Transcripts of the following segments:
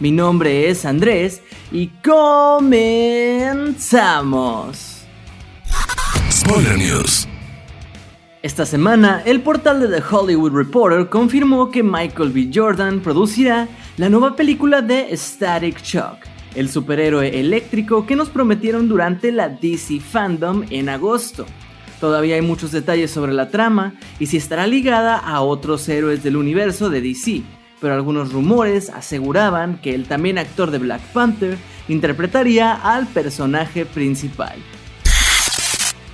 Mi nombre es Andrés y comenzamos. Spoiler News. Esta semana, el portal de The Hollywood Reporter confirmó que Michael B. Jordan producirá la nueva película de Static Shock, el superhéroe eléctrico que nos prometieron durante la DC Fandom en agosto. Todavía hay muchos detalles sobre la trama y si estará ligada a otros héroes del universo de DC, pero algunos rumores aseguraban que el también actor de Black Panther interpretaría al personaje principal.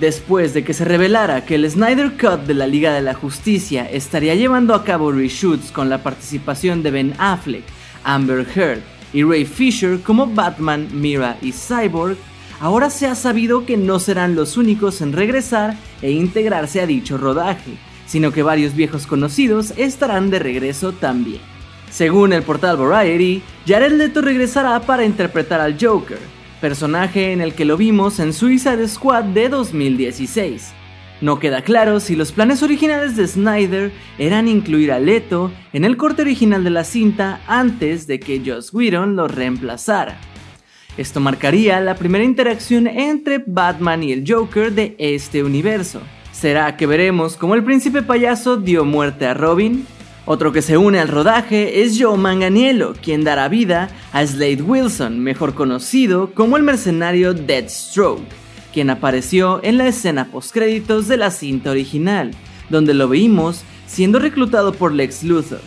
Después de que se revelara que el Snyder Cut de la Liga de la Justicia estaría llevando a cabo reshoots con la participación de Ben Affleck, Amber Heard y Ray Fisher como Batman, Mira y Cyborg, ahora se ha sabido que no serán los únicos en regresar e integrarse a dicho rodaje, sino que varios viejos conocidos estarán de regreso también. Según el portal Variety, Jared Leto regresará para interpretar al Joker, personaje en el que lo vimos en Suicide Squad de 2016. No queda claro si los planes originales de Snyder eran incluir a Leto en el corte original de la cinta antes de que Joss Whedon lo reemplazara. Esto marcaría la primera interacción entre Batman y el Joker de este universo. ¿Será que veremos cómo el príncipe payaso dio muerte a Robin? Otro que se une al rodaje es Joe Manganiello, quien dará vida a Slade Wilson, mejor conocido como el mercenario Deathstroke, quien apareció en la escena postcréditos de la cinta original, donde lo vimos siendo reclutado por Lex Luthor.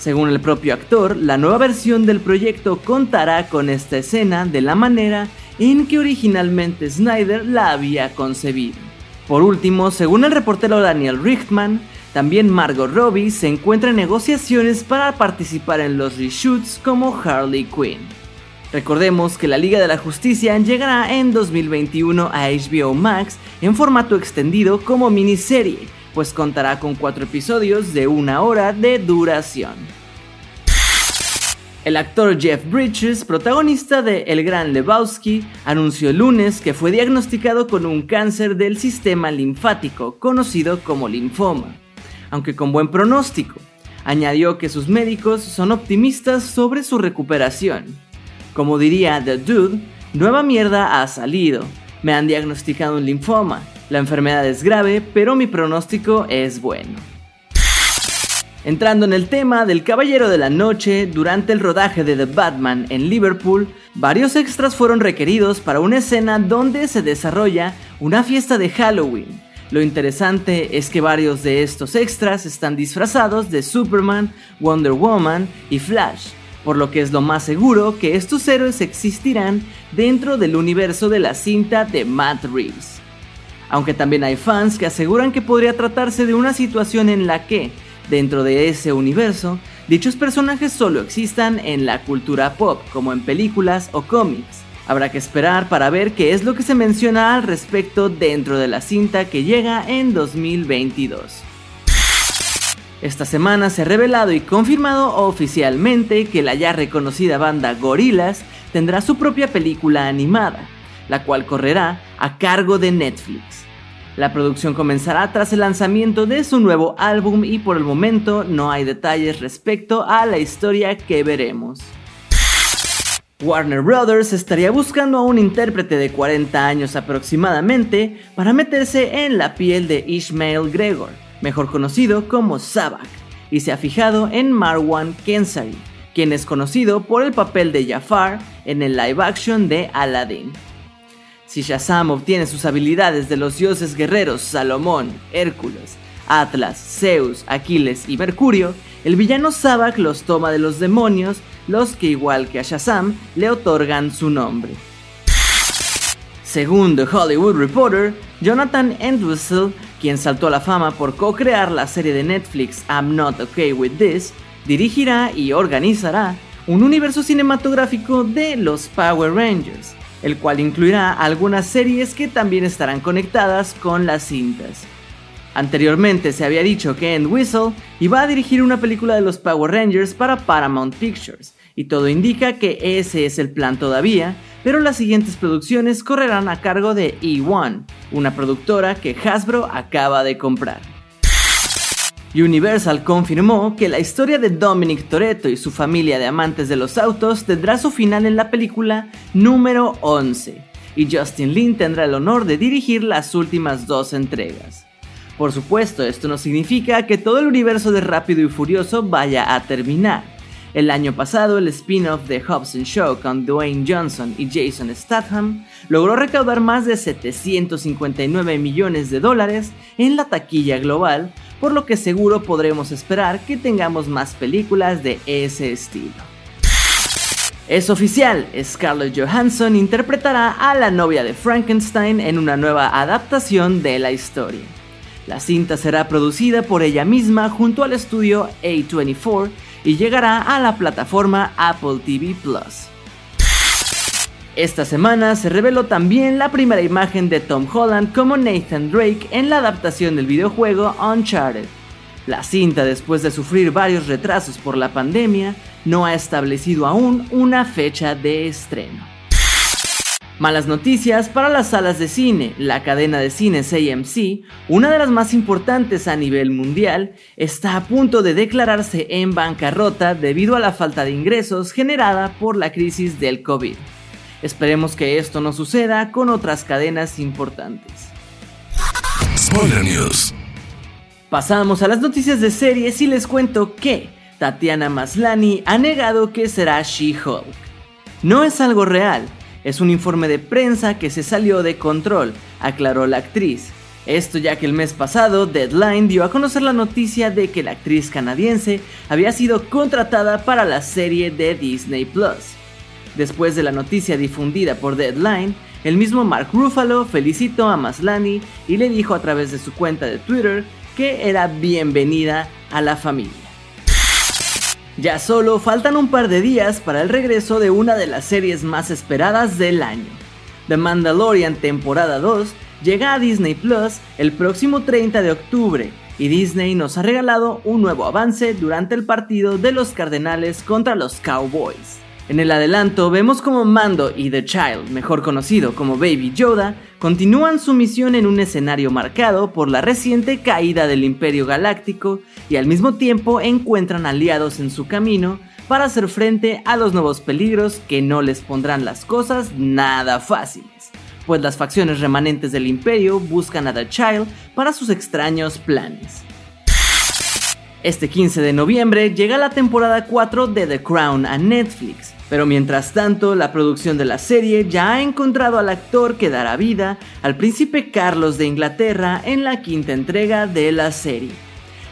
Según el propio actor, la nueva versión del proyecto contará con esta escena de la manera en que originalmente Snyder la había concebido. Por último, según el reportero Daniel Richtman, también Margot Robbie se encuentra en negociaciones para participar en los reshoots como Harley Quinn. Recordemos que la Liga de la Justicia llegará en 2021 a HBO Max en formato extendido como miniserie, pues contará con cuatro episodios de una hora de duración. El actor Jeff Bridges, protagonista de El Gran Lebowski, anunció el lunes que fue diagnosticado con un cáncer del sistema linfático, conocido como linfoma aunque con buen pronóstico. Añadió que sus médicos son optimistas sobre su recuperación. Como diría The Dude, nueva mierda ha salido. Me han diagnosticado un linfoma. La enfermedad es grave, pero mi pronóstico es bueno. Entrando en el tema del Caballero de la Noche, durante el rodaje de The Batman en Liverpool, varios extras fueron requeridos para una escena donde se desarrolla una fiesta de Halloween. Lo interesante es que varios de estos extras están disfrazados de Superman, Wonder Woman y Flash, por lo que es lo más seguro que estos héroes existirán dentro del universo de la cinta de Matt Reeves. Aunque también hay fans que aseguran que podría tratarse de una situación en la que, dentro de ese universo, dichos personajes solo existan en la cultura pop, como en películas o cómics Habrá que esperar para ver qué es lo que se menciona al respecto dentro de la cinta que llega en 2022. Esta semana se ha revelado y confirmado oficialmente que la ya reconocida banda Gorillaz tendrá su propia película animada, la cual correrá a cargo de Netflix. La producción comenzará tras el lanzamiento de su nuevo álbum y por el momento no hay detalles respecto a la historia que veremos. Warner Brothers estaría buscando a un intérprete de 40 años aproximadamente para meterse en la piel de Ishmael Gregor, mejor conocido como Sabak, y se ha fijado en Marwan Kensari, quien es conocido por el papel de Jafar en el live action de Aladdin. Si Shazam obtiene sus habilidades de los dioses guerreros Salomón, Hércules, Atlas, Zeus, Aquiles y Mercurio, el villano Sabak los toma de los demonios los que igual que a Shazam le otorgan su nombre. Según The Hollywood Reporter, Jonathan Entwistle, quien saltó a la fama por co-crear la serie de Netflix I'm Not Okay With This, dirigirá y organizará un universo cinematográfico de los Power Rangers, el cual incluirá algunas series que también estarán conectadas con las cintas. Anteriormente se había dicho que End Whistle iba a dirigir una película de los Power Rangers para Paramount Pictures, y todo indica que ese es el plan todavía, pero las siguientes producciones correrán a cargo de E1, una productora que Hasbro acaba de comprar. Universal confirmó que la historia de Dominic Toretto y su familia de amantes de los autos tendrá su final en la película número 11, y Justin Lin tendrá el honor de dirigir las últimas dos entregas. Por supuesto, esto no significa que todo el universo de Rápido y Furioso vaya a terminar. El año pasado, el spin-off de Hobson Show con Dwayne Johnson y Jason Statham logró recaudar más de 759 millones de dólares en la taquilla global, por lo que seguro podremos esperar que tengamos más películas de ese estilo. Es oficial, Scarlett Johansson interpretará a la novia de Frankenstein en una nueva adaptación de la historia. La cinta será producida por ella misma junto al estudio A24 y llegará a la plataforma Apple TV Plus. Esta semana se reveló también la primera imagen de Tom Holland como Nathan Drake en la adaptación del videojuego Uncharted. La cinta, después de sufrir varios retrasos por la pandemia, no ha establecido aún una fecha de estreno. Malas noticias para las salas de cine. La cadena de cines AMC, una de las más importantes a nivel mundial, está a punto de declararse en bancarrota debido a la falta de ingresos generada por la crisis del COVID. Esperemos que esto no suceda con otras cadenas importantes. Spoiler News. Pasamos a las noticias de series y les cuento que Tatiana Maslani ha negado que será She-Hulk. No es algo real, es un informe de prensa que se salió de control, aclaró la actriz. Esto ya que el mes pasado Deadline dio a conocer la noticia de que la actriz canadiense había sido contratada para la serie de Disney Plus. Después de la noticia difundida por Deadline, el mismo Mark Ruffalo felicitó a Maslany y le dijo a través de su cuenta de Twitter que era bienvenida a la familia. Ya solo faltan un par de días para el regreso de una de las series más esperadas del año. The Mandalorian temporada 2 llega a Disney Plus el próximo 30 de octubre y Disney nos ha regalado un nuevo avance durante el partido de los Cardenales contra los Cowboys. En el adelanto vemos como Mando y The Child, mejor conocido como Baby Yoda, continúan su misión en un escenario marcado por la reciente caída del Imperio Galáctico y al mismo tiempo encuentran aliados en su camino para hacer frente a los nuevos peligros que no les pondrán las cosas nada fáciles, pues las facciones remanentes del Imperio buscan a The Child para sus extraños planes. Este 15 de noviembre llega la temporada 4 de The Crown a Netflix, pero mientras tanto, la producción de la serie ya ha encontrado al actor que dará vida al príncipe Carlos de Inglaterra en la quinta entrega de la serie.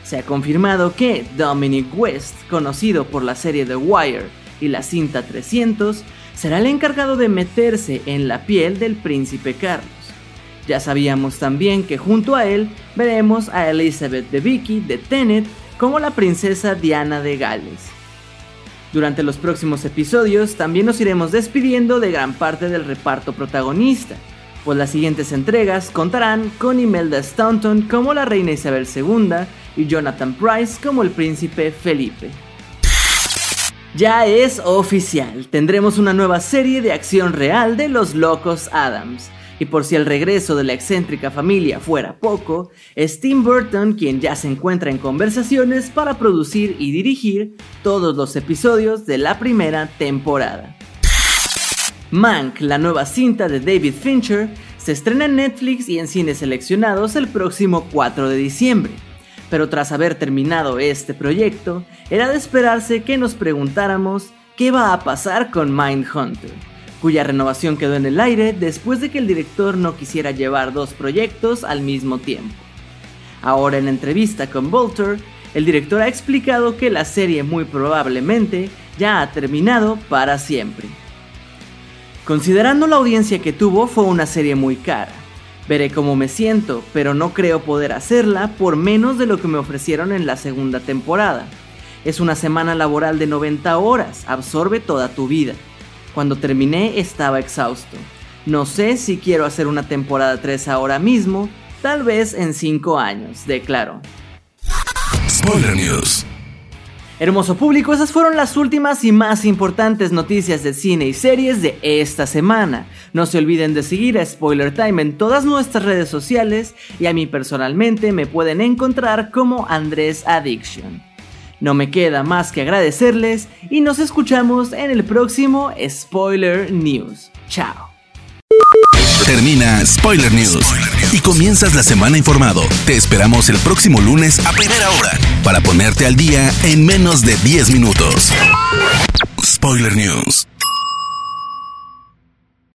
Se ha confirmado que Dominic West, conocido por la serie The Wire y la cinta 300, será el encargado de meterse en la piel del príncipe Carlos. Ya sabíamos también que junto a él veremos a Elizabeth de Vicky de Tenet como la princesa Diana de Gales. Durante los próximos episodios también nos iremos despidiendo de gran parte del reparto protagonista, pues las siguientes entregas contarán con Imelda Staunton como la reina Isabel II y Jonathan Price como el príncipe Felipe. Ya es oficial, tendremos una nueva serie de acción real de los locos Adams, y por si el regreso de la excéntrica familia fuera poco, es Tim Burton quien ya se encuentra en conversaciones para producir y dirigir todos los episodios de la primera temporada. Mank, la nueva cinta de David Fincher, se estrena en Netflix y en cines seleccionados el próximo 4 de diciembre. Pero tras haber terminado este proyecto, era de esperarse que nos preguntáramos qué va a pasar con Mindhunter cuya renovación quedó en el aire después de que el director no quisiera llevar dos proyectos al mismo tiempo. Ahora en entrevista con Vulture, el director ha explicado que la serie muy probablemente ya ha terminado para siempre. Considerando la audiencia que tuvo, fue una serie muy cara. Veré cómo me siento, pero no creo poder hacerla por menos de lo que me ofrecieron en la segunda temporada. Es una semana laboral de 90 horas, absorbe toda tu vida. Cuando terminé estaba exhausto. No sé si quiero hacer una temporada 3 ahora mismo, tal vez en 5 años, declaro. Spoiler News. Hermoso público, esas fueron las últimas y más importantes noticias de cine y series de esta semana. No se olviden de seguir a Spoiler Time en todas nuestras redes sociales y a mí personalmente me pueden encontrar como Andrés Addiction. No me queda más que agradecerles y nos escuchamos en el próximo Spoiler News. Chao. Termina Spoiler News y comienzas la semana informado. Te esperamos el próximo lunes a primera hora para ponerte al día en menos de 10 minutos. Spoiler News.